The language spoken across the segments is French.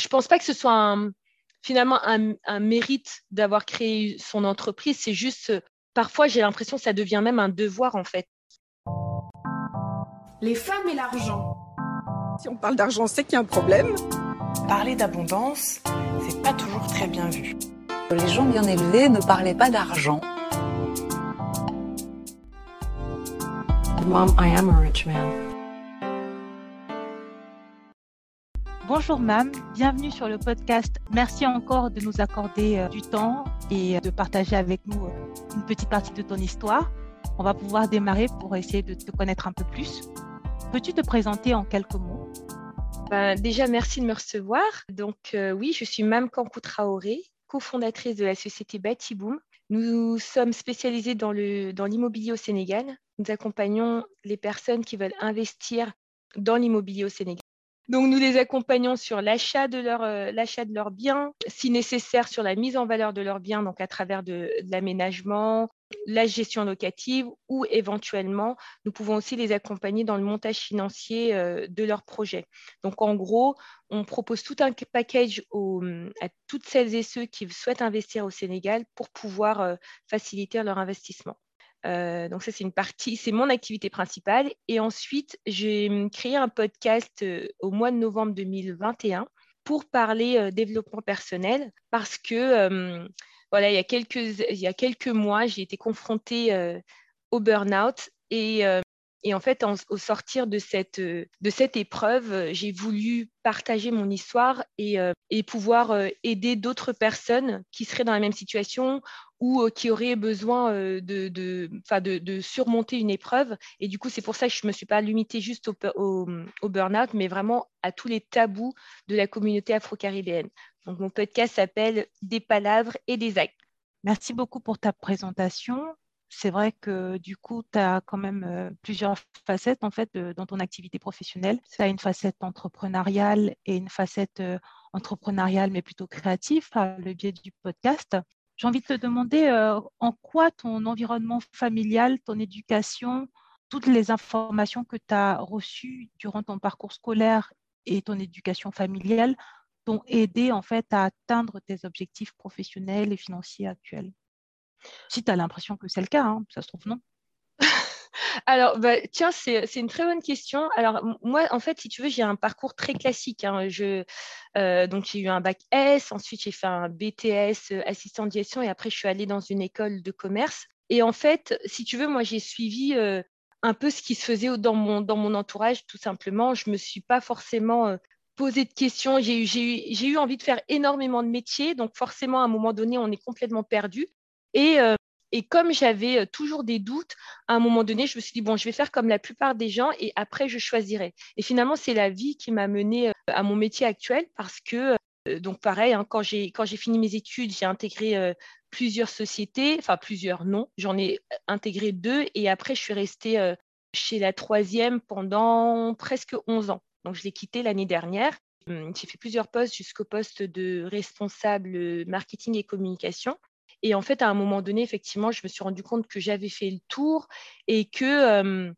Je ne pense pas que ce soit finalement un, mérite d'avoir créé son entreprise. C'est juste, parfois, j'ai l'impression que ça devient même un devoir en fait. Les femmes et l'argent. Si on parle d'argent, c'est qu'il y a un problème. Parler d'abondance, c'est pas toujours très bien vu. Les gens bien élevés ne parlaient pas d'argent. Mom, I am a rich man. Bonjour Mam, bienvenue sur le podcast. Merci encore de nous accorder euh, du temps et de partager avec nous euh, une petite partie de ton histoire. On va pouvoir démarrer pour essayer de te connaître un peu plus. Peux-tu te présenter en quelques mots? Ben, Déjà, merci de me recevoir. Donc euh, oui, je suis Mam Kankou Traoré, cofondatrice de la société Batiboom. Nous sommes spécialisés dans l'immobilier au Sénégal. Nous accompagnons les personnes qui veulent investir dans l'immobilier au Sénégal donc, nous les accompagnons sur l'achat de, leur, euh, leurs biens, si nécessaire sur la mise en valeur de leurs biens, donc à travers de, l'aménagement, la gestion locative ou éventuellement, nous pouvons aussi les accompagner dans le montage financier euh, de leurs projets. Donc, en gros, on propose tout un package à toutes celles et ceux qui souhaitent investir au Sénégal pour pouvoir euh, faciliter leur investissement. Euh, donc ça, c'est une partie, c'est mon activité principale. Et ensuite, j'ai hum, créé un podcast euh, au mois de novembre 2021 pour parler euh, développement personnel parce que hum, voilà, il y a quelques, il y a quelques mois, j'ai été confrontée au burn-out et et en fait, au sortir de cette, euh, de cette épreuve, euh, j'ai voulu partager mon histoire et, euh, et pouvoir aider d'autres personnes qui seraient dans la même situation ou qui auraient besoin de, de, de, de, surmonter une épreuve. Et du coup, c'est pour ça que je ne me suis pas limitée juste au, au, au burn-out, mais vraiment à tous les tabous de la communauté afro-caribéenne. Donc, mon podcast s'appelle Des palavres et des actes. Merci beaucoup pour ta présentation c'est vrai que du coup, tu as quand même euh, plusieurs facettes en fait dans ton activité professionnelle. Tu as une facette entrepreneuriale et une facette euh, entrepreneuriale mais plutôt créative par le biais du podcast. J'ai envie de te demander euh, en quoi ton environnement familial, ton éducation, toutes les informations que tu as reçues durant ton parcours scolaire et ton éducation familiale t'ont aidé en fait à atteindre tes objectifs professionnels et financiers actuels? Si tu as l'impression que c'est le cas, hein, ça se trouve non. Alors, bah, tiens, c'est une très bonne question. Alors, moi, en fait, si tu veux, j'ai un parcours très classique. Hein. Je, euh, donc, j'ai eu un bac S, ensuite, j'ai fait un BTS euh, assistant de gestion et après, je suis allée dans une école de commerce. Et en fait, si tu veux, moi, j'ai suivi euh, un peu ce qui se faisait dans mon, dans mon entourage, tout simplement. Je ne me suis pas forcément posé de questions. J'ai eu, eu envie de faire énormément de métiers. Donc, forcément, à un moment donné, on est complètement perdu. Euh, et, comme j'avais euh, toujours des doutes, à un moment donné, je me suis dit, bon, je vais faire comme la plupart des gens et après, je choisirai. Et finalement, c'est la vie qui m'a menée euh, à mon métier actuel parce que, donc pareil, hein, quand j'ai fini mes études, j'ai intégré plusieurs sociétés, enfin plusieurs non, j'en ai intégré deux et après, je suis restée chez la troisième pendant presque 11 ans. Donc, je l'ai quitté l'année dernière. Hum, j'ai fait plusieurs postes jusqu'au poste de responsable marketing et communication. Et en fait, à un moment donné, effectivement, je me suis rendu compte que j'avais fait le tour et que,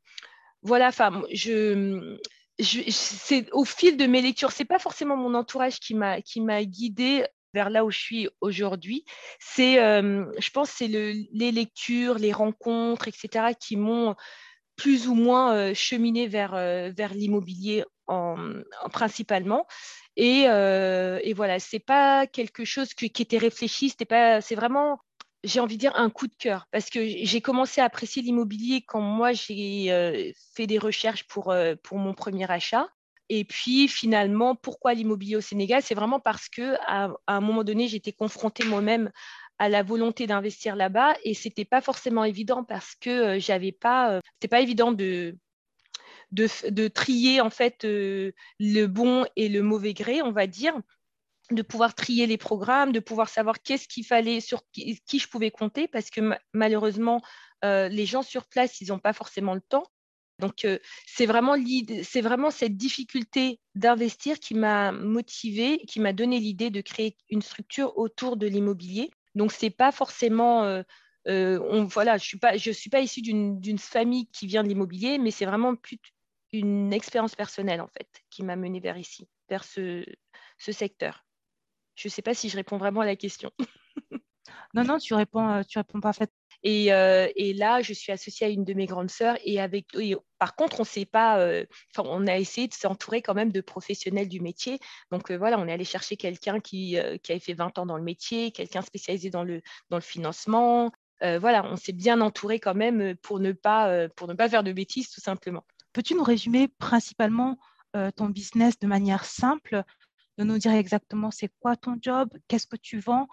voilà, enfin, je, c'est au fil de mes lectures, c'est pas forcément mon entourage qui m'a qui m'a guidée vers là où je suis aujourd'hui. C'est, je pense, c'est le, les lectures, les rencontres, etc., qui m'ont plus ou moins euh, cheminé vers, vers l'immobilier en, principalement. Et, euh, et voilà, c'est pas quelque chose qui était réfléchi, c'était pas, c'est vraiment, j'ai envie de dire, un coup de cœur. Parce que j'ai commencé à apprécier l'immobilier quand moi, j'ai euh, fait des recherches pour, euh, pour mon premier achat. Et puis finalement, pourquoi l'immobilier au Sénégal? C'est vraiment parce que à, un moment donné, j'étais confrontée moi-même à la volonté d'investir là-bas et c'était pas forcément évident parce que j'avais pas, c'était pas évident de de, trier en fait euh, le bon et le mauvais gré, on va dire, de pouvoir trier les programmes, de pouvoir savoir qu'est-ce qu'il fallait, sur qui, je pouvais compter, parce que malheureusement, euh, les gens sur place, ils n'ont pas forcément le temps. Donc, euh, c'est vraiment, vraiment cette difficulté d'investir qui m'a motivée, qui m'a donné l'idée de créer une structure autour de l'immobilier. Donc, ce n'est pas forcément on, voilà, je ne suis, suis pas issue d'une famille qui vient de l'immobilier, mais c'est vraiment plus, une expérience personnelle en fait qui m'a menée vers ici, vers ce, ce secteur. Je ne sais pas si je réponds vraiment à la question. non, non, tu réponds, euh, tu réponds parfaitement. Et, euh, et, là, je suis associée à une de mes grandes sœurs. Et avec, par contre, on sait pas. Euh, on a essayé de s'entourer quand même de professionnels du métier. Donc voilà, on est allé chercher quelqu'un qui, qui avait fait 20 ans dans le métier, quelqu'un spécialisé dans le, dans le financement. voilà, on s'est bien entouré quand même pour ne pas pour ne pas faire de bêtises, tout simplement. Peux-tu nous résumer principalement ton business de manière simple de nous dire exactement c'est quoi ton job, qu'est-ce que tu vends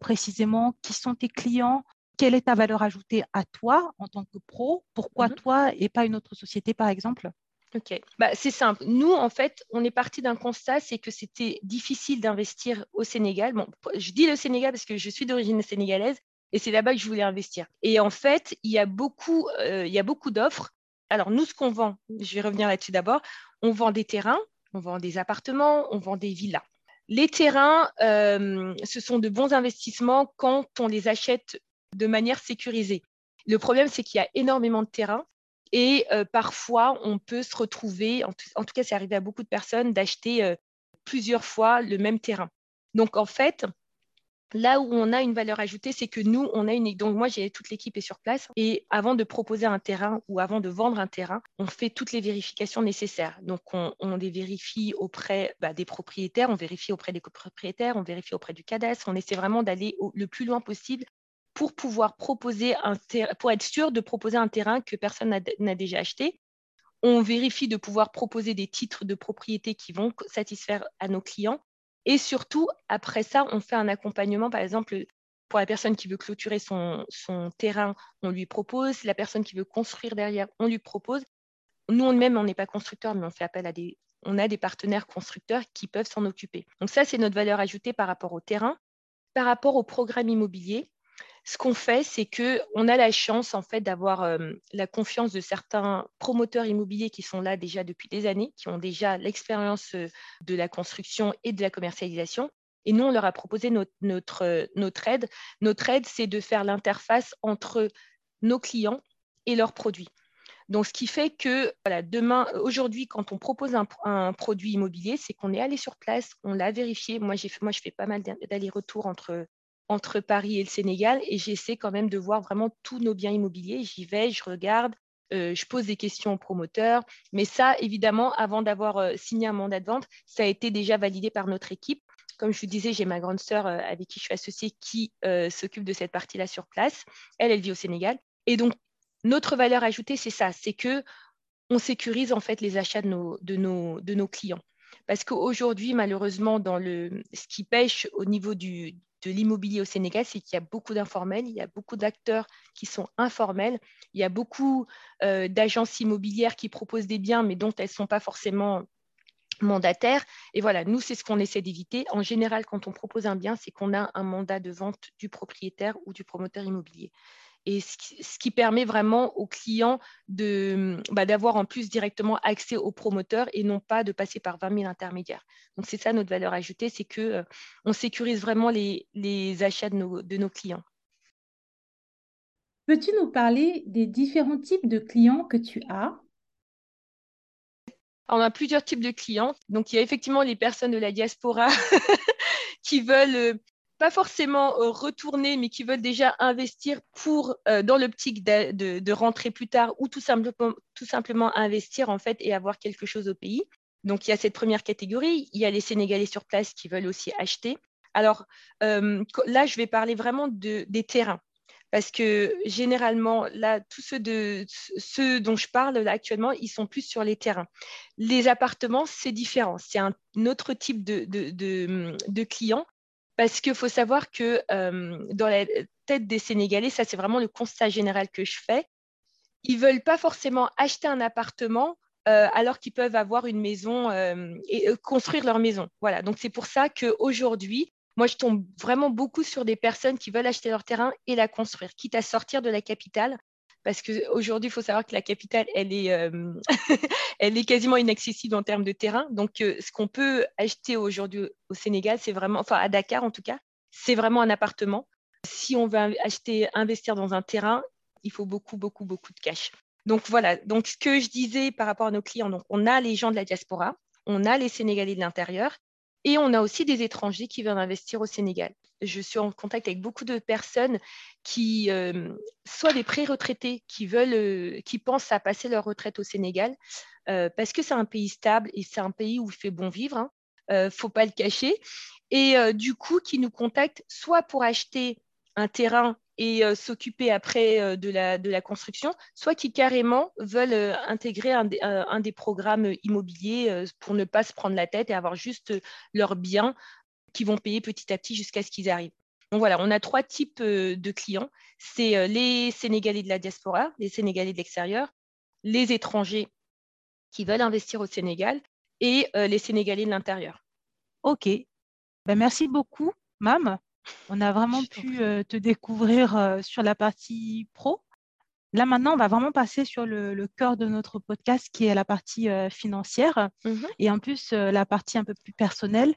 précisément, qui sont tes clients, quelle est ta valeur ajoutée à toi en tant que pro, pourquoi mmh toi et pas une autre société par exemple? Ok, bah, c'est simple. Nous, en fait, on est parti d'un constat, c'est que c'était difficile d'investir au Sénégal. Bon, je dis le Sénégal parce que je suis d'origine sénégalaise et c'est là-bas que je voulais investir. Et en fait, il y a beaucoup, il y a beaucoup d'offres. Alors, nous, ce qu'on vend, je vais revenir là-dessus d'abord, on vend des terrains, on vend des appartements, on vend des villas. Les terrains, euh, ce sont de bons investissements quand on les achète de manière sécurisée. Le problème, c'est qu'il y a énormément de terrains et euh, parfois, on peut se retrouver, en tout, cas, c'est arrivé à beaucoup de personnes, d'acheter euh, plusieurs fois le même terrain. Donc, en fait, Là où on a une valeur ajoutée, c'est que nous, on a une. Donc, moi, j'ai toute l'équipe est sur place. Et avant de proposer un terrain ou avant de vendre un terrain, on fait toutes les vérifications nécessaires. Donc, on, les vérifie auprès bah, des propriétaires, on vérifie auprès des copropriétaires, on vérifie auprès du cadastre. On essaie vraiment d'aller le plus loin possible pour pouvoir proposer un pour être sûr de proposer un terrain que personne n'a déjà acheté. On vérifie de pouvoir proposer des titres de propriété qui vont satisfaire à nos clients et surtout, après ça, on fait un accompagnement, par exemple, pour la personne qui veut clôturer son, terrain, on lui propose. La personne qui veut construire derrière, on lui propose. Nous, même, on n'est pas constructeur, mais on fait appel à des, on a des partenaires constructeurs qui peuvent s'en occuper. Donc ça, c'est notre valeur ajoutée par rapport au terrain. Par rapport au programme immobilier, ce qu'on fait, c'est qu'on a la chance en fait d'avoir euh, la confiance de certains promoteurs immobiliers qui sont là déjà depuis des années, qui ont déjà l'expérience euh, de la construction et de la commercialisation. Et nous, on leur a proposé notre, notre, euh, notre aide. Notre aide, c'est de faire l'interface entre nos clients et leurs produits. Donc, ce qui fait que voilà, demain, aujourd'hui, quand on propose un, produit immobilier, c'est qu'on est allé sur place, on l'a vérifié. Moi, moi, je fais pas mal d'allers-retours entre entre Paris et le Sénégal et j'essaie quand même de voir vraiment tous nos biens immobiliers. J'y vais, je regarde, euh, je pose des questions aux promoteurs. Mais ça, évidemment, avant d'avoir euh, signé un mandat de vente, ça a été déjà validé par notre équipe. Comme je vous disais, j'ai ma grande sœur euh, avec qui je suis associée qui s'occupe de cette partie-là sur place. Elle, elle vit au Sénégal. Et donc, notre valeur ajoutée, c'est ça, c'est que on sécurise en fait les achats de nos, de nos, de nos clients. Parce qu'aujourd'hui, malheureusement, dans le, ce qui pêche au niveau du, de l'immobilier au Sénégal, c'est qu'il y a beaucoup d'informels, il y a beaucoup d'acteurs qui sont informels, il y a beaucoup euh, d'agences immobilières qui proposent des biens, mais dont elles ne sont pas forcément mandataires. Et voilà, nous, c'est ce qu'on essaie d'éviter. En général, quand on propose un bien, c'est qu'on a un mandat de vente du propriétaire ou du promoteur immobilier et ce qui, permet vraiment aux clients bah, d'avoir en plus directement accès aux promoteurs et non pas de passer par 20 000 intermédiaires. Donc c'est ça notre valeur ajoutée, c'est qu'on euh, on sécurise vraiment les, achats de nos, de nos clients. Peux-tu nous parler des différents types de clients que tu as? On a plusieurs types de clients. Donc, il y a effectivement les personnes de la diaspora qui veulent euh, pas forcément euh, retourner, mais qui veulent déjà investir pour, euh, dans l'optique de, de, rentrer plus tard ou tout simplement, tout simplement investir en fait et avoir quelque chose au pays. Donc il y a cette première catégorie. Il y a les Sénégalais sur place qui veulent aussi acheter. Alors euh, là, je vais parler vraiment de, des terrains. Parce que généralement, là, tous ceux, de, ceux dont je parle actuellement, ils sont plus sur les terrains. Les appartements, c'est différent. C'est un autre type de, de, de clients parce qu'il faut savoir que euh, dans la tête des Sénégalais, ça c'est vraiment le constat général que je fais, ils ne veulent pas forcément acheter un appartement euh, alors qu'ils peuvent avoir une maison euh, et construire leur maison. Voilà, donc c'est pour ça qu'aujourd'hui, moi je tombe vraiment beaucoup sur des personnes qui veulent acheter leur terrain et la construire, quitte à sortir de la capitale parce qu'aujourd'hui, il faut savoir que la capitale, elle est, euh, elle est quasiment inaccessible en termes de terrain. Donc, euh, ce qu'on peut acheter aujourd'hui au Sénégal, c'est vraiment, enfin à Dakar en tout cas, c'est vraiment un appartement. Si on veut acheter, investir dans un terrain, il faut beaucoup, beaucoup, beaucoup de cash. Donc voilà, ce que je disais par rapport à nos clients, on a les gens de la diaspora, on a les Sénégalais de l'intérieur, Et on a aussi des étrangers qui veulent investir au Sénégal. Je suis en contact avec beaucoup de personnes qui, euh, soit des pré-retraités qui veulent, euh, qui pensent à passer leur retraite au Sénégal, euh, parce que c'est un pays stable et c'est un pays où il fait bon vivre. Hein, ne faut pas le cacher. Et du coup, qui nous contactent soit pour acheter un terrain et s'occuper après de, la, de la construction, soit qui carrément veulent intégrer un, un, des programmes immobiliers pour ne pas se prendre la tête et avoir juste leurs biens qui vont payer petit à petit jusqu'à ce qu'ils arrivent. Donc voilà, on a trois types de clients. C'est les Sénégalais de la diaspora, les Sénégalais de l'extérieur, les étrangers qui veulent investir au Sénégal et les Sénégalais de l'intérieur. OK. Ben, merci beaucoup, Mam. On a vraiment pu te découvrir sur la partie pro. Là, maintenant, on va vraiment passer sur le, cœur de notre podcast qui est la partie financière mmh et en plus la partie un peu plus personnelle.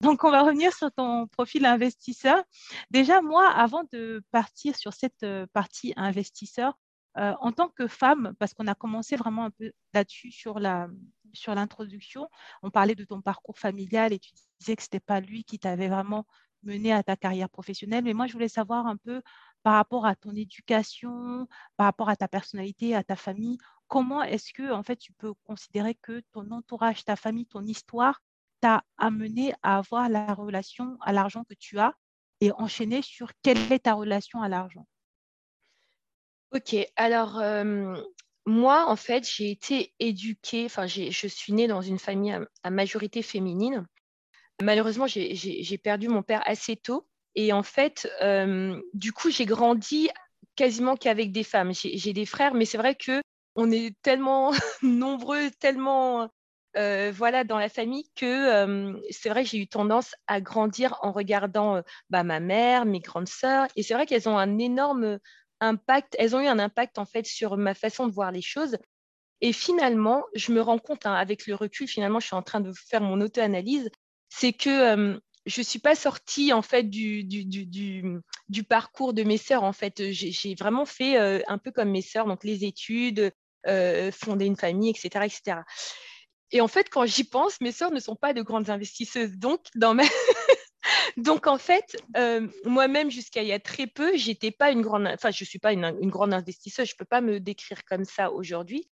Donc, on va revenir sur ton profil investisseur. Déjà, moi, avant de partir sur cette partie investisseur, en tant que femme, parce qu'on a commencé vraiment un peu là-dessus sur la sur l'introduction, on parlait de ton parcours familial et tu disais que ce n'était pas lui qui t'avait vraiment mené à ta carrière professionnelle. Mais moi, je voulais savoir un peu par rapport à ton éducation, par rapport à ta personnalité, à ta famille, comment est-ce que en fait tu peux considérer que ton entourage, ta famille, ton histoire t'a amené à avoir la relation à l'argent que tu as et enchaîner sur quelle est ta relation à l'argent? Ok, alors moi, en fait, j'ai été éduquée, enfin, je suis née dans une famille à, majorité féminine. Malheureusement, j'ai perdu mon père assez tôt. Et en fait, du coup, j'ai grandi quasiment qu'avec des femmes. J'ai des frères, mais c'est vrai que on est tellement nombreux, tellement euh, voilà, dans la famille que euh, c'est vrai que j'ai eu tendance à grandir en regardant euh, bah, ma mère, mes grandes sœurs. Et c'est vrai qu'elles ont un énorme impact, elles ont eu un impact en fait sur ma façon de voir les choses. Et finalement, je me rends compte, hein, avec le recul, finalement, je suis en train de faire mon auto-analyse, c'est que je ne suis pas sortie en fait du, parcours de mes sœurs. En fait, j'ai vraiment fait un peu comme mes sœurs, donc les études, fonder une famille, etc., etc. Et en fait, quand j'y pense, mes sœurs ne sont pas de grandes investisseuses. Donc. Donc en fait, euh, moi-même, jusqu'à il y a très peu, j'étais pas une grande, enfin, je suis pas une, grande investisseuse. Je peux pas me décrire comme ça aujourd'hui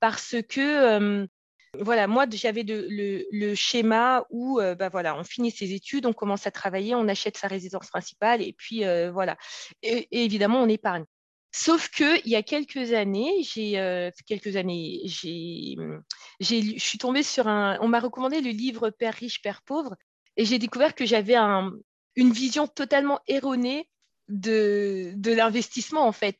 parce que, euh, voilà, moi, j'avais le, schéma où, euh, bah voilà, on finit ses études, on commence à travailler, on achète sa résidence principale et puis voilà. et, évidemment, on épargne. Sauf que il y a quelques années, j'ai euh, quelques années, j'ai, je suis tombée sur un. On m'a recommandé le livre Père riche, Père pauvre, et j'ai découvert que j'avais un, une vision totalement erronée de, de l'investissement en fait.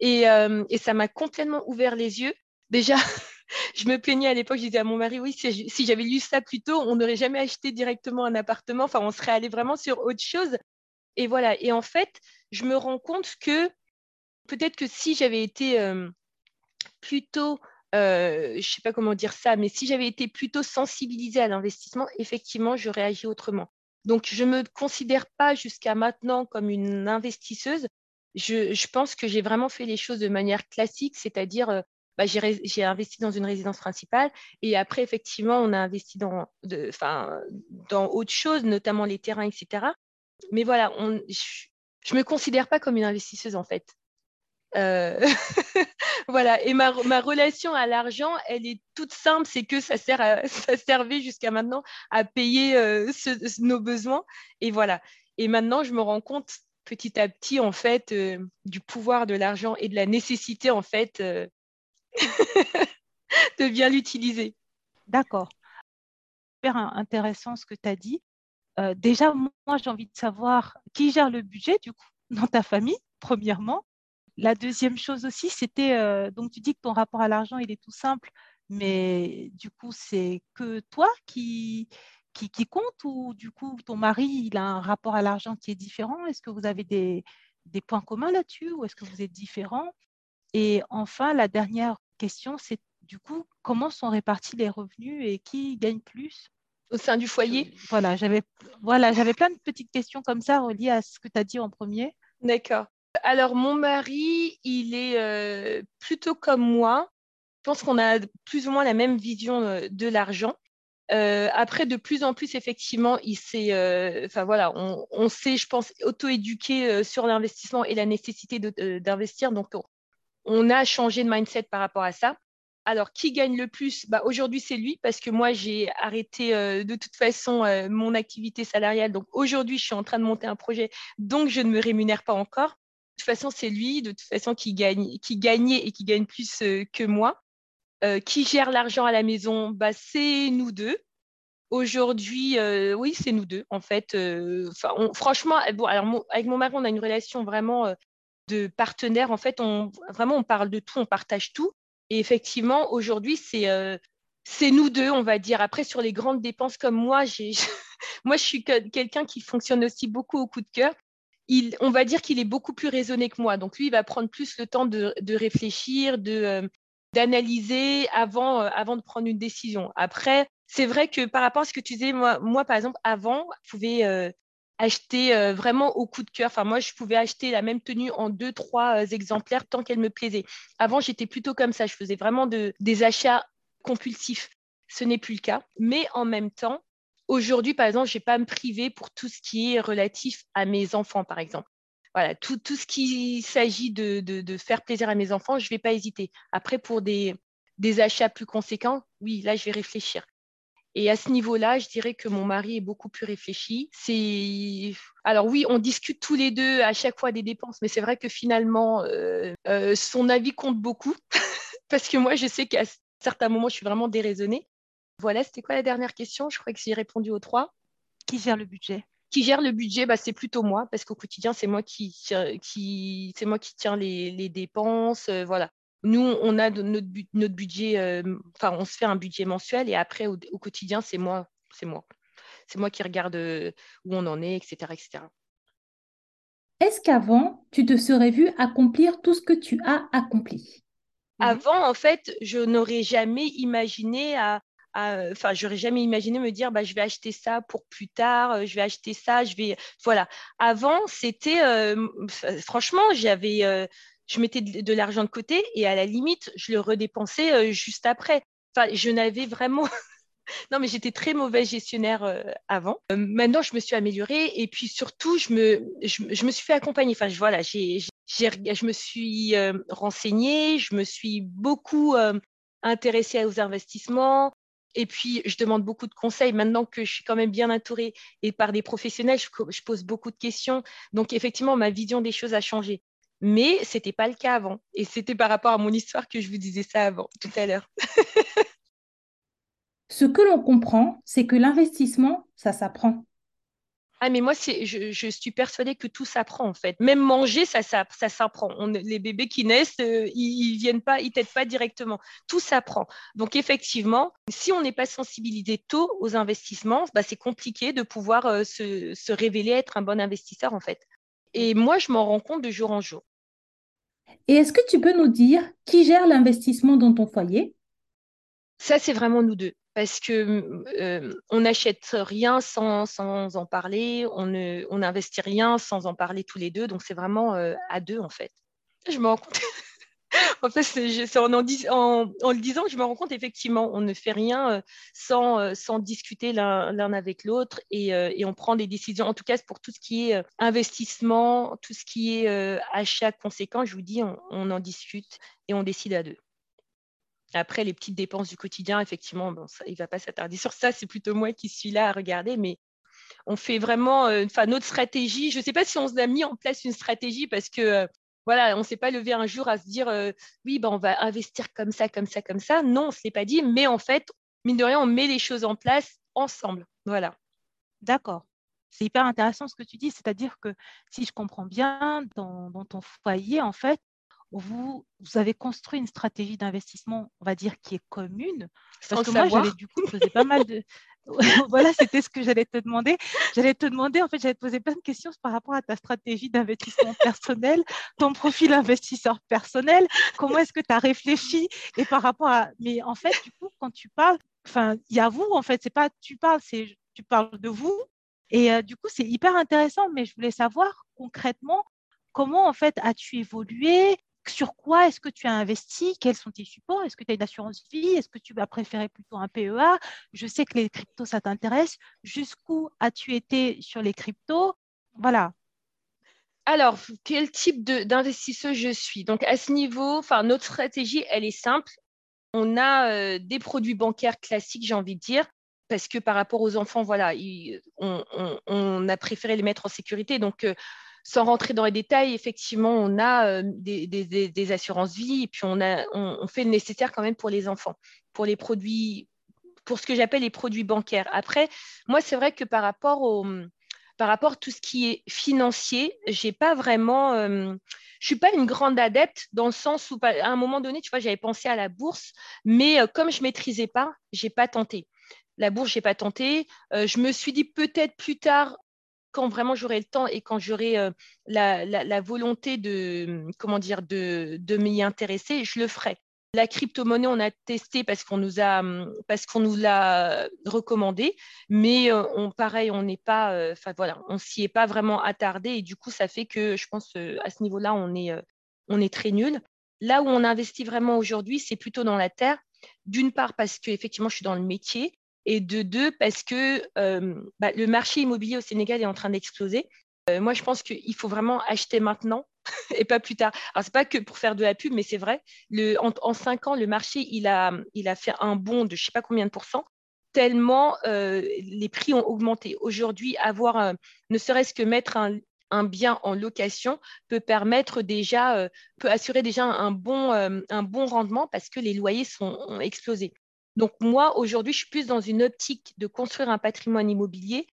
Et, euh, et ça m'a complètement ouvert les yeux. Déjà, je me plaignais à l'époque, je disais à mon mari, oui, si, j'avais lu ça plus tôt, on n'aurait jamais acheté directement un appartement. Enfin, on serait allé vraiment sur autre chose. Et voilà. Et en fait, je me rends compte que peut-être que si j'avais été euh, plutôt, euh, je ne sais pas comment dire ça, mais si j'avais été plutôt sensibilisée à l'investissement, effectivement, j'aurais agi autrement. Donc, je ne me considère pas jusqu'à maintenant comme une investisseuse. Je, pense que j'ai vraiment fait les choses de manière classique, c'est-à-dire euh, bah, j'ai investi dans une résidence principale et après, effectivement, on a investi dans, de, dans autre chose, notamment les terrains, etc. Mais voilà, je ne me considère pas comme une investisseuse en fait. Euh, voilà, et ma, relation à l'argent, elle est toute simple, c'est que ça, sert ça servait jusqu'à maintenant à payer euh, nos besoins. Et voilà. Et maintenant, je me rends compte petit à petit, en fait, euh, du pouvoir de l'argent et de la nécessité, en fait, de bien l'utiliser. D'accord. Super intéressant ce que tu as dit. déjà, moi, j'ai envie de savoir qui gère le budget, du coup, dans ta famille, premièrement. La deuxième chose aussi, c'était, euh, donc tu dis que ton rapport à l'argent, il est tout simple, mais du coup, c'est que toi qui, qui, qui, compte ou du coup, ton mari, il a un rapport à l'argent qui est différent? Est-ce que vous avez des, des points communs là-dessus ou est-ce que vous êtes différents? Et enfin, la dernière question, c'est du coup, comment sont répartis les revenus et qui gagne plus? Au sein du foyer? Voilà, j'avais voilà, j'avais plein de petites questions comme ça reliées à ce que tu as dit en premier. D'accord. Alors, mon mari, il est euh, plutôt comme moi. Je pense qu'on a plus ou moins la même vision euh, de l'argent. après, de plus en plus, effectivement, il s'est, enfin voilà, on, s'est, je pense, auto-éduqué sur l'investissement et la nécessité d'investir. Donc, on, a changé de mindset par rapport à ça. Alors, qui gagne le plus? Bah, Aujourd'hui, c'est lui, parce que moi, j'ai arrêté de toute façon mon activité salariale. Donc, aujourd'hui, je suis en train de monter un projet, donc je ne me rémunère pas encore. De toute façon, c'est lui, de toute façon, qui, gagne, qui gagnait et qui gagne plus que moi. Euh, qui gère l'argent à la maison bah, C'est nous deux. Aujourd'hui, euh, oui, c'est nous deux, en fait. Euh, franchement, avec mon mari, on a une relation vraiment de partenaire. En fait, on, vraiment, on parle de tout, on partage tout. Et effectivement, aujourd'hui, c'est c'est nous deux, on va dire. Après, sur les grandes dépenses comme moi, j'ai, moi, je suis quelqu'un qui fonctionne aussi beaucoup au coup de cœur. Il, on va dire qu'il est beaucoup plus raisonné que moi. Donc, lui, il va prendre plus le temps de, de réfléchir, de, d'analyser avant, euh, avant de prendre une décision. Après, c'est vrai que par rapport à ce que tu disais, moi, moi par exemple, avant, je pouvais euh, acheter euh, vraiment au coup de cœur. Enfin, moi, je pouvais acheter la même tenue en deux, trois exemplaires tant qu'elle me plaisait. Avant, j'étais plutôt comme ça. Je faisais vraiment de, des achats compulsifs. Ce n'est plus le cas. Mais en même temps, aujourd'hui, par exemple, je ne vais pas me priver pour tout ce qui est relatif à mes enfants, par exemple voilà, tout, ce qui s'agit de, faire plaisir à mes enfants, je ne vais pas hésiter. Après, pour des, des achats plus conséquents, oui, là, je vais réfléchir. Et à ce niveau-là, je dirais que mon mari est beaucoup plus réfléchi. C'est alors oui, on discute tous les deux à chaque fois des dépenses, mais c'est vrai que finalement, euh, euh, son avis compte beaucoup parce que moi, je sais qu'à certains moments, je suis vraiment déraisonnée. Voilà, c'était quoi la dernière question? Je crois que j'ai répondu aux trois. Qui gère le budget? Qui gère le budget, bah, c'est plutôt moi, parce qu'au quotidien, c'est moi qui, qui, c'est moi qui tiens les, les dépenses. Euh, voilà. Nous, on a notre, notre budget, euh, enfin, on se fait un budget mensuel et après, au, quotidien, c'est moi, c'est moi. C'est moi qui regarde euh, où on en est, etc. etc. Est-ce qu'avant, tu te serais vu accomplir tout ce que tu as accompli? Avant, en fait, je n'aurais jamais imaginé à, enfin, j'aurais jamais imaginé me dire, bah, je vais acheter ça pour plus tard, euh, je vais acheter ça, je vais, voilà. Avant, c'était, euh, franchement, j'avais, euh, je mettais de, l'argent de côté et à la limite, je le redépensais juste après. Enfin, je n'avais vraiment non, mais j'étais très mauvaise gestionnaire avant. maintenant, je me suis améliorée et puis surtout, je me, je, me suis fait accompagner. Enfin, je, voilà, j'ai, je me suis renseignée, je me suis beaucoup intéressée aux investissements. Et puis, je demande beaucoup de conseils. Maintenant que je suis quand même bien entourée et par des professionnels, je, pose beaucoup de questions. Donc, effectivement, ma vision des choses a changé. Mais ce n'était pas le cas avant. Et c'était par rapport à mon histoire que je vous disais ça avant, tout à l'heure. Ce que l'on comprend, c'est que l'investissement, ça s'apprend. Ah, mais moi, je, suis persuadée que tout s'apprend, en fait. Même manger, ça, ça, s'apprend. les bébés qui naissent, euh, ils, ne viennent pas, ils t'aident pas directement. Tout s'apprend. Donc, effectivement, si on n'est pas sensibilisé tôt aux investissements, bah, c'est compliqué de pouvoir euh, se, révéler être un bon investisseur, en fait. Et moi, je m'en rends compte de jour en jour. Et est-ce que tu peux nous dire qui gère l'investissement dans ton foyer? Ça, c'est vraiment nous deux parce que euh, on n'achète rien sans, en parler, on n'investit rien sans en parler tous les deux, donc c'est vraiment euh, à deux en fait. Je me compte. en le disant je me rends compte effectivement, on ne fait rien euh, sans, sans discuter l'un avec l'autre et, on prend des décisions. En tout cas, pour tout ce qui est investissement, tout ce qui est achat conséquent, je vous dis, on, on en discute et on décide à deux. Après, les petites dépenses du quotidien, effectivement, bon, il ne va pas s'attarder sur ça. C'est plutôt moi qui suis là à regarder. Mais on fait vraiment euh, notre stratégie. Je ne sais pas si on a mis en place une stratégie parce que euh, voilà, on ne s'est pas levé un jour à se dire euh, oui, ben, on va investir comme ça, comme ça, comme ça. Non, on ne s'est pas dit. Mais en fait, mine de rien, on met les choses en place ensemble. Voilà. D'accord. C'est hyper intéressant ce que tu dis, c'est-à-dire que si je comprends bien, dans ton foyer, en fait, vous, vous avez construit une stratégie d'investissement, on va dire, qui est commune. Parce que moi, j'allais du coup poser pas mal de. voilà, c'était ce que j'allais te demander. J'allais te demander, en fait, j'allais te poser plein de questions par rapport à ta stratégie d'investissement personnel, ton profil investisseur personnel, comment est-ce que tu as réfléchi? Et par rapport à. Mais en fait, du coup, quand tu parles, enfin, il y a vous, en fait, c'est pas tu parles, c'est tu parles de vous. Et euh, du coup, c'est hyper intéressant, mais je voulais savoir concrètement comment en fait as-tu évolué? Sur quoi est-ce que tu as investi? Quels sont tes supports? Est-ce que tu as une assurance vie? Est-ce que tu vas préférer plutôt un PEA Je sais que les cryptos, ça t'intéresse. Jusqu'où as-tu été sur les cryptos? Voilà. Alors, quel type d'investisseur je suis? Donc, à ce niveau, notre stratégie, elle est simple. On a euh, des produits bancaires classiques, j'ai envie de dire, parce que par rapport aux enfants, voilà, on, a préféré les mettre en sécurité. Donc, euh, sans rentrer dans les détails, effectivement, on a euh, des, assurances vie et puis on, fait le nécessaire quand même pour les enfants, pour les produits, pour ce que j'appelle les produits bancaires. Après, moi, c'est vrai que par rapport au, par rapport à tout ce qui est financier, j'ai pas vraiment, euh, je suis pas une grande adepte dans le sens où à un moment donné, tu vois, j'avais pensé à la bourse, mais euh, comme je maîtrisais pas, j'ai pas tenté. La bourse, j'ai pas tenté. je me suis dit peut-être plus tard, quand vraiment j'aurai le temps et quand j'aurai euh, la, volonté de, comment dire, de, m'y intéresser, je le ferai. La crypto-monnaie, on a testé parce qu'on nous a, parce qu'on nous l'a recommandé, mais euh, on, pareil, on n'est pas, euh, enfin voilà, on s'y est pas vraiment attardé et du coup, ça fait que je pense à ce niveau-là, on est, on est très nul. Là où on investit vraiment aujourd'hui, c'est plutôt dans la terre. D'une part parce qu'effectivement, je suis dans le métier et de deux, parce que euh, bah, le marché immobilier au Sénégal est en train d'exploser. Euh, moi, je pense qu'il faut vraiment acheter maintenant et pas plus tard. Alors, ce n'est pas que pour faire de la pub, mais c'est vrai. En, cinq ans, le marché, il a, fait un bond de je ne sais pas combien de pourcents, tellement euh, les prix ont augmenté. Aujourd'hui, avoir, ne serait-ce que mettre un, bien en location peut permettre déjà, peut assurer déjà un bon, un bon rendement parce que les loyers sont, ont explosé. Donc moi, aujourd'hui, je suis plus dans une optique de construire un patrimoine immobilier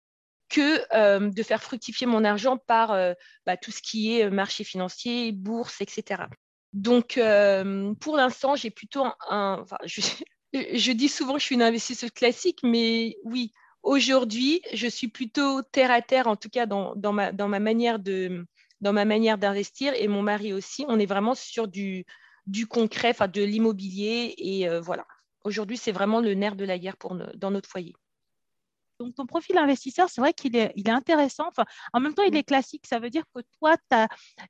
que euh, de faire fructifier mon argent par euh, bah, tout ce qui est euh, marché financier, bourse, etc. Donc, pour l'instant, j'ai plutôt un... je, dis souvent que je suis une investisseuse classique, mais oui, aujourd'hui, je suis plutôt terre à terre, en tout cas dans, ma, dans ma manière de dans ma manière d'investir et mon mari aussi. On est vraiment sur du, du concret, enfin de l'immobilier et voilà. Aujourd'hui, c'est vraiment le nerf de la guerre dans notre foyer. Donc, ton profil investisseur, c'est vrai qu'il est, il est intéressant. Enfin, en même temps, il est classique. Ça veut dire que toi, as,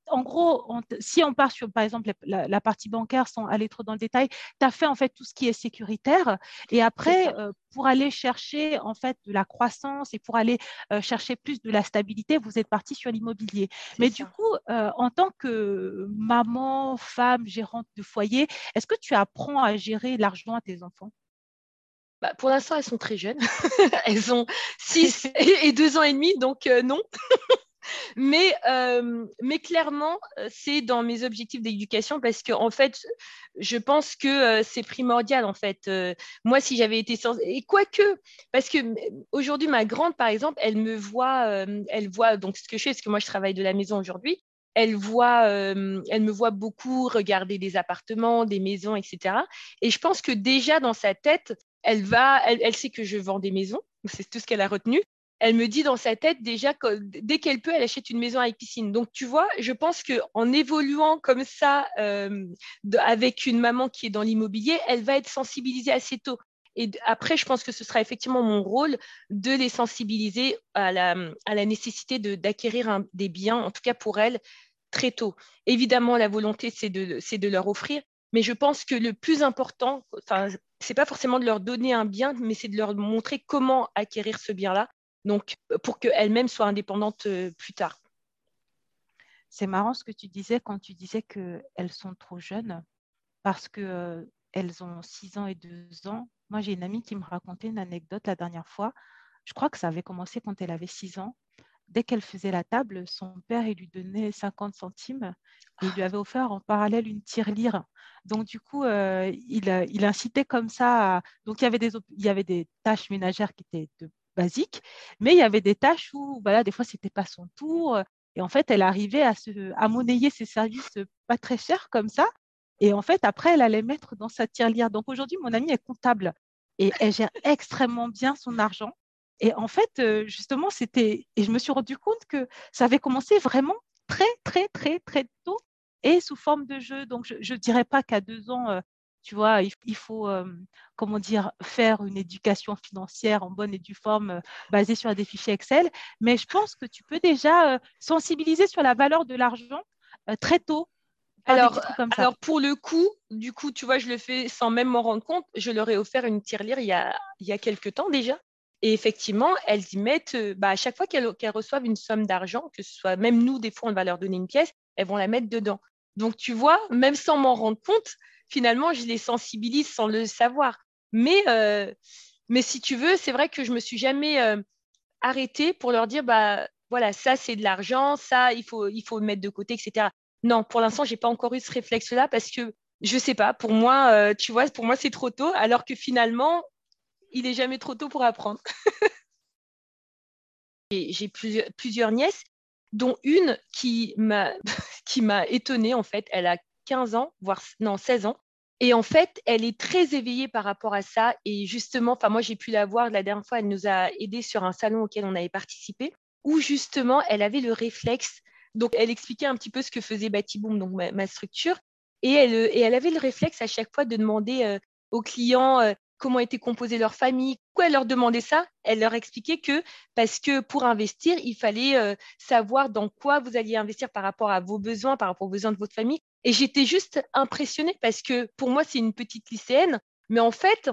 en gros, si on part sur, par exemple, la, partie bancaire, sans aller trop dans le détail, tu as fait en fait tout ce qui est sécuritaire. Et après, euh, pour aller chercher en fait de la croissance et pour aller euh, chercher plus de la stabilité, vous êtes parti sur l'immobilier. Mais du coup, euh, en tant que maman, femme, gérante de foyer, est-ce que tu apprends à gérer l'argent à tes enfants? Bah, pour l'instant, elles sont très jeunes. elles ont 6 et 2 ans et demi, donc euh, non. mais, euh, mais clairement, euh, c'est dans mes objectifs d'éducation parce que en fait, je pense que c'est primordial en fait. moi, si j'avais été sans et quoique, parce que aujourd'hui, ma grande, par exemple, elle me voit, elle voit donc ce que je fais, parce que moi, je travaille de la maison aujourd'hui. Elle, voit, elle me voit beaucoup regarder des appartements, des maisons, etc. Et je pense que déjà dans sa tête, elle va, elle, sait que je vends des maisons, c'est tout ce qu'elle a retenu. Elle me dit dans sa tête déjà que dès qu'elle peut, elle achète une maison avec piscine. Donc tu vois, je pense que en évoluant comme ça euh, avec une maman qui est dans l'immobilier, elle va être sensibilisée assez tôt. Et après, je pense que ce sera effectivement mon rôle de les sensibiliser à la, à la nécessité d'acquérir des biens, en tout cas pour elles, très tôt. Évidemment, la volonté, c'est de, de leur offrir, mais je pense que le plus important, enfin, c'est pas forcément de leur donner un bien, mais c'est de leur montrer comment acquérir ce bien-là, donc pour qu'elles-mêmes soient indépendantes euh, plus tard. C'est marrant ce que tu disais quand tu disais qu'elles sont trop jeunes, parce qu'elles euh, elles ont 6 ans et 2 ans. Moi, j'ai une amie qui me racontait une anecdote la dernière fois. Je crois que ça avait commencé quand elle avait 6 ans dès qu'elle faisait la table, son père il lui donnait 50 centimes et il lui avait offert en parallèle une tirelire. Donc du coup, euh, il, il, incitait comme ça. Donc il y, avait des, il y avait des tâches ménagères qui étaient basiques, mais il y avait des tâches où, voilà, des fois c'était pas son tour. Et en fait, elle arrivait à, se, à monnayer ses services pas très chers comme ça. Et en fait, après, elle allait mettre dans sa tirelire. Donc aujourd'hui, mon amie est comptable et elle gère extrêmement bien son argent. Et en fait, euh, justement, c'était. Et je me suis rendu compte que ça avait commencé vraiment très, très, très, très tôt et sous forme de jeu. Donc, je ne dirais pas qu'à deux ans, euh, tu vois, il, faut, euh, comment dire, faire une éducation financière en bonne et due forme basée sur des fichiers Excel. Mais je pense que tu peux déjà sensibiliser sur la valeur de l'argent très tôt alors, alors, pour le coup, du coup, tu vois, je le fais sans même m'en rendre compte. Je leur ai offert une tirelire il y a, il y a quelques temps déjà. Et effectivement, elles y mettent, euh, bah, à chaque fois qu'elles reçoivent une somme d'argent, que ce soit même nous, des fois, on va leur donner une pièce, elles vont la mettre dedans. Donc, tu vois, même sans m'en rendre compte, finalement, je les sensibilise sans le savoir. Mais, euh, mais si tu veux, c'est vrai que je me suis jamais euh, arrêtée pour leur dire, bah, voilà, ça, c'est de l'argent, ça, il faut, il faut le mettre de côté, etc. Non, pour l'instant, j'ai pas encore eu ce réflexe-là parce que je sais pas, pour moi, tu vois, pour moi, c'est trop tôt, alors que finalement, il est jamais trop tôt pour apprendre. j'ai plusieurs, nièces, dont une qui m'a m'a étonnée en fait. Elle a 15 ans, voire non 16 ans. Et en fait, elle est très éveillée par rapport à ça. Et justement, moi j'ai pu la voir la dernière fois. Elle nous a aidés sur un salon auquel on avait participé, où justement elle avait le réflexe donc, elle expliquait un petit peu ce que faisait Batiboom, donc ma, structure. Et elle, et elle avait le réflexe à chaque fois de demander euh, aux clients euh, comment était composée leur famille. Pourquoi elle leur demandait ça Elle leur expliquait que parce que pour investir, il fallait euh, savoir dans quoi vous alliez investir par rapport à vos besoins, par rapport aux besoins de votre famille. Et j'étais juste impressionnée parce que pour moi, c'est une petite lycéenne. Mais en fait,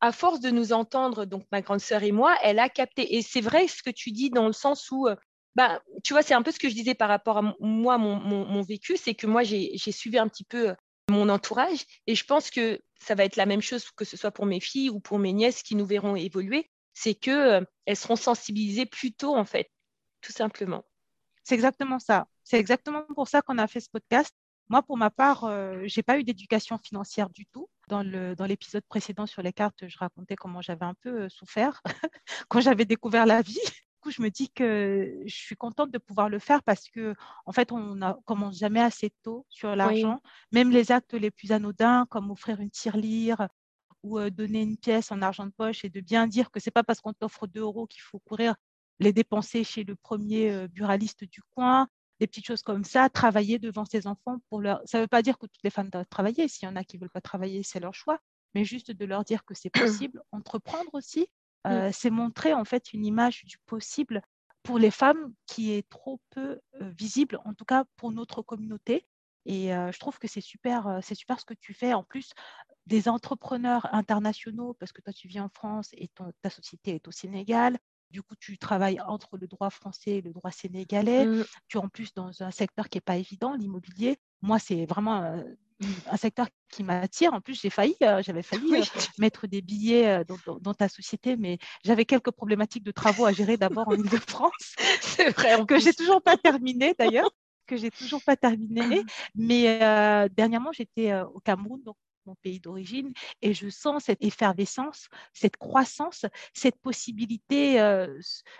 à force de nous entendre, donc ma grande sœur et moi, elle a capté. Et c'est vrai ce que tu dis dans le sens où bah, tu vois, c'est un peu ce que je disais par rapport à moi, mon, vécu, c'est que moi, j'ai suivi un petit peu euh, mon entourage et je pense que ça va être la même chose que ce soit pour mes filles ou pour mes nièces qui nous verront évoluer, c'est qu'elles euh, seront sensibilisées plus tôt, en fait, tout simplement. C'est exactement ça. C'est exactement pour ça qu'on a fait ce podcast. Moi, pour ma part, euh, je n'ai pas eu d'éducation financière du tout. Dans l'épisode dans précédent sur les cartes, je racontais comment j'avais un peu souffert quand j'avais découvert la vie coup, je me dis que je suis contente de pouvoir le faire parce que, en fait, on ne commence jamais assez tôt sur l'argent. Même les actes les plus anodins, comme offrir une tirelire ou donner une pièce en argent de poche et de bien dire que ce n'est pas parce qu'on t'offre 2 euros qu'il faut courir les dépenser chez le premier buraliste du coin, des petites choses comme ça, travailler devant ses enfants pour leur. Ça ne veut pas dire que toutes les femmes doivent travailler. S'il y en a qui ne veulent pas travailler, c'est leur choix. Mais juste de leur dire que c'est possible. Entreprendre aussi, Mmh. c'est montrer en fait une image du possible pour les femmes qui est trop peu visible, en tout cas pour notre communauté. Et je trouve que c'est super, c'est super ce que tu fais. En plus, des entrepreneurs internationaux, parce que toi tu vis en France et ta société est au Sénégal. Du coup, tu travailles entre le droit français et le droit sénégalais. Mmh. Tu es en plus dans un secteur qui n'est pas évident, l'immobilier. Moi, c'est vraiment un secteur qui m'attire. En plus, j'ai failli, euh, j'avais failli euh, mettre des billets euh, dans, ta société, mais j'avais quelques problématiques de travaux à gérer d'abord en Ile-de-France. Que j'ai toujours pas terminé d'ailleurs, que j'ai toujours pas terminé. Mais dernièrement, j'étais au Cameroun, donc mon pays d'origine, et je sens cette effervescence, cette croissance, cette possibilité,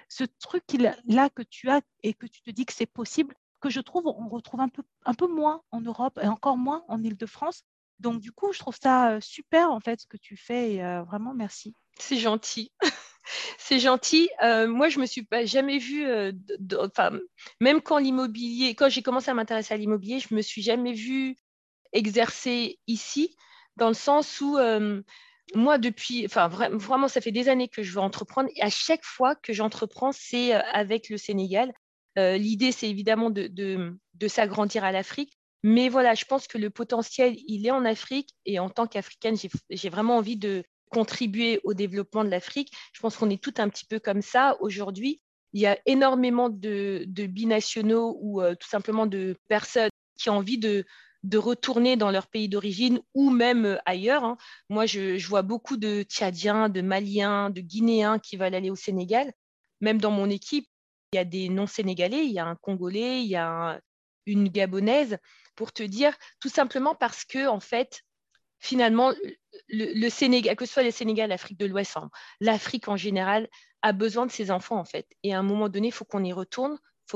ce truc là que tu as et que tu te dis que c'est possible que je trouve on retrouve un peu, un peu moins en Europe et encore moins en Ile-de-France. Donc, du coup, je trouve ça super, en fait, ce que tu fais. Et vraiment, merci. C'est gentil. C'est gentil. moi, je me suis pas jamais vue, enfin, même quand l'immobilier, quand j'ai commencé à m'intéresser à l'immobilier, je me suis jamais vue exercer ici, dans le sens où moi, depuis, enfin, vraiment, ça fait des années que je veux entreprendre. Et à chaque fois que j'entreprends, c'est avec le Sénégal. Euh, l'idée, c'est évidemment de, s'agrandir à l'Afrique. Mais voilà, je pense que le potentiel, il est en Afrique. Et en tant qu'Africaine, j'ai vraiment envie de contribuer au développement de l'Afrique. Je pense qu'on est tout un petit peu comme ça aujourd'hui. Il y a énormément de, binationaux ou euh, tout simplement de personnes qui ont envie de, retourner dans leur pays d'origine ou même euh, ailleurs. Hein. Moi, je, vois beaucoup de Tchadiens, de Maliens, de Guinéens qui veulent aller au Sénégal. Même dans mon équipe, il y a des non-sénégalais, il y a un Congolais, il y a une Gabonaise, pour te dire tout simplement parce que, en fait, finalement, le, Sénégal, que ce soit le Sénégal, l'Afrique de l'Ouest, l'Afrique en général, a besoin de ses enfants, en fait. Et à un moment donné, il faut qu'on y retourne, il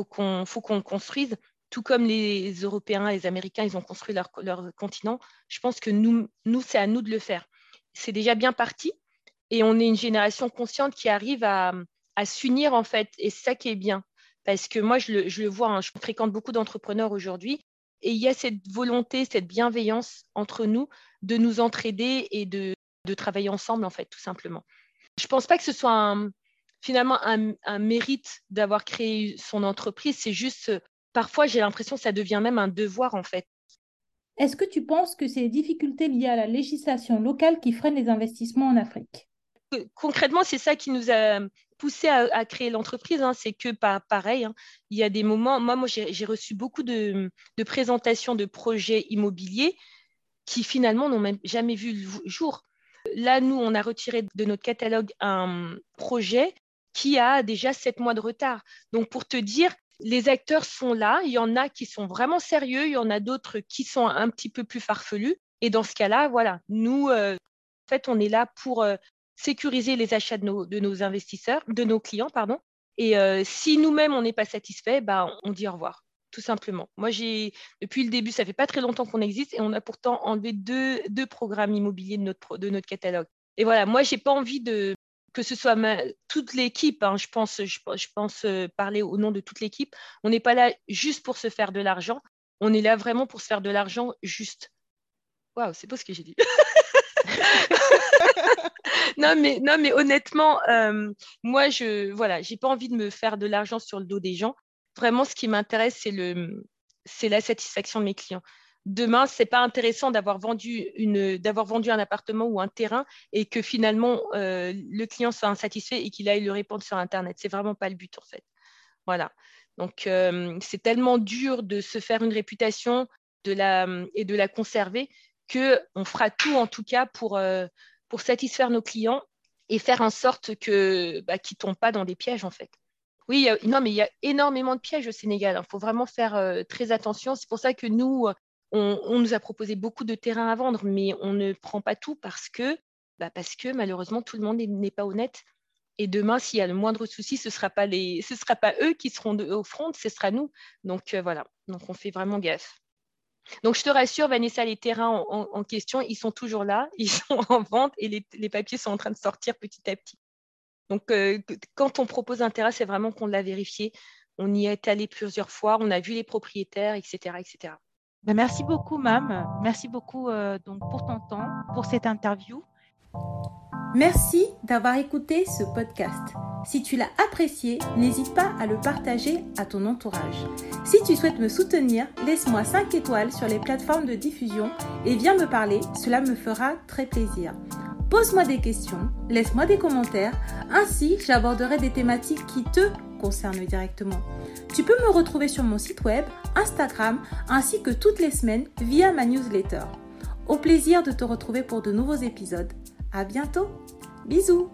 faut qu'on construise. Tout comme les Européens, les Américains, ils ont construit leur, leur continent. Je pense que nous, nous c'est à nous de le faire. C'est déjà bien parti. Et on est une génération consciente qui arrive à, à s'unir en fait. Et c'est ça qui est bien. Parce que moi, je le, vois, hein, je fréquente beaucoup d'entrepreneurs aujourd'hui. Et il y a cette volonté, cette bienveillance entre nous de nous entraider et de, travailler ensemble, en fait, tout simplement. Je ne pense pas que ce soit finalement un, mérite d'avoir créé son entreprise. C'est juste, parfois, j'ai l'impression que ça devient même un devoir, en fait. Est-ce que tu penses que c'est les difficultés liées à la législation locale qui freinent les investissements en Afrique? Concrètement, c'est ça qui nous a poussé à, créer l'entreprise. Hein. C'est que pareil, hein, il y a des moments, moi, moi j'ai reçu beaucoup de, présentations de projets immobiliers qui finalement n'ont même jamais vu le jour. Là, nous, on a retiré de notre catalogue un projet qui a déjà sept mois de retard. Donc, pour te dire, les acteurs sont là. Il y en a qui sont vraiment sérieux, il y en a d'autres qui sont un petit peu plus farfelus. Et dans ce cas-là, voilà, nous, euh, en fait, on est là pour euh, sécuriser les achats de nos, de nos, investisseurs, de nos clients, pardon. Et euh, si nous-mêmes, on n'est pas satisfait, bah, on dit au revoir, tout simplement. Moi, j'ai, depuis le début, ça fait pas très longtemps qu'on existe et on a pourtant enlevé deux, deux programmes immobiliers de notre, de notre catalogue. Et voilà, moi, j'ai pas envie de, que ce soit toute l'équipe, hein, je pense, je, pense euh, parler au nom de toute l'équipe, on n'est pas là juste pour se faire de l'argent, on est là vraiment pour se faire de l'argent juste. Waouh, c'est pas ce que j'ai dit. non, mais, non, mais honnêtement, euh, moi, je voilà, j'ai pas envie de me faire de l'argent sur le dos des gens. Vraiment, ce qui m'intéresse, c'est la satisfaction de mes clients demain, c'est pas intéressant d'avoir vendu, un appartement ou un terrain et que finalement euh, le client soit insatisfait et qu'il aille le répondre sur Internet. C'est vraiment pas le but en fait. Voilà. Donc euh, c'est tellement dur de se faire une réputation et de la conserver que on fera tout en tout cas pour, pour satisfaire nos clients et faire en sorte que bah, qu'ils tombent pas dans des pièges en fait. Oui, non, mais il y a énormément de pièges au Sénégal. Il hein. faut vraiment faire très attention. C'est pour ça que nous, on, nous a proposé beaucoup de terrains à vendre, mais on ne prend pas tout parce que, bah, parce malheureusement, tout le monde n'est pas honnête. Et demain, s'il y a le moindre souci, ce ne sera, pas eux qui seront au front, ce sera nous. Donc euh, voilà, donc on fait vraiment gaffe. Donc je te rassure, Vanessa, les terrains en, question, ils sont toujours là, ils sont en vente et les, papiers sont en train de sortir petit à petit. Donc euh, quand on propose un terrain, c'est vraiment qu'on l'a vérifié. On y est allé plusieurs fois, on a vu les propriétaires, etc. etc. Ben, merci beaucoup, Mam. Merci beaucoup euh, donc, pour ton temps, pour cette interview. Merci d'avoir écouté ce podcast. Si tu l'as apprécié, n'hésite pas à le partager à ton entourage. Si tu souhaites me soutenir, laisse-moi 5 étoiles sur les plateformes de diffusion et viens me parler, cela me fera très plaisir. Pose-moi des questions, laisse-moi des commentaires, ainsi j'aborderai des thématiques qui te concernent directement. Tu peux me retrouver sur mon site web, Instagram, ainsi que toutes les semaines via ma newsletter. Au plaisir de te retrouver pour de nouveaux épisodes. À bientôt. Bisous.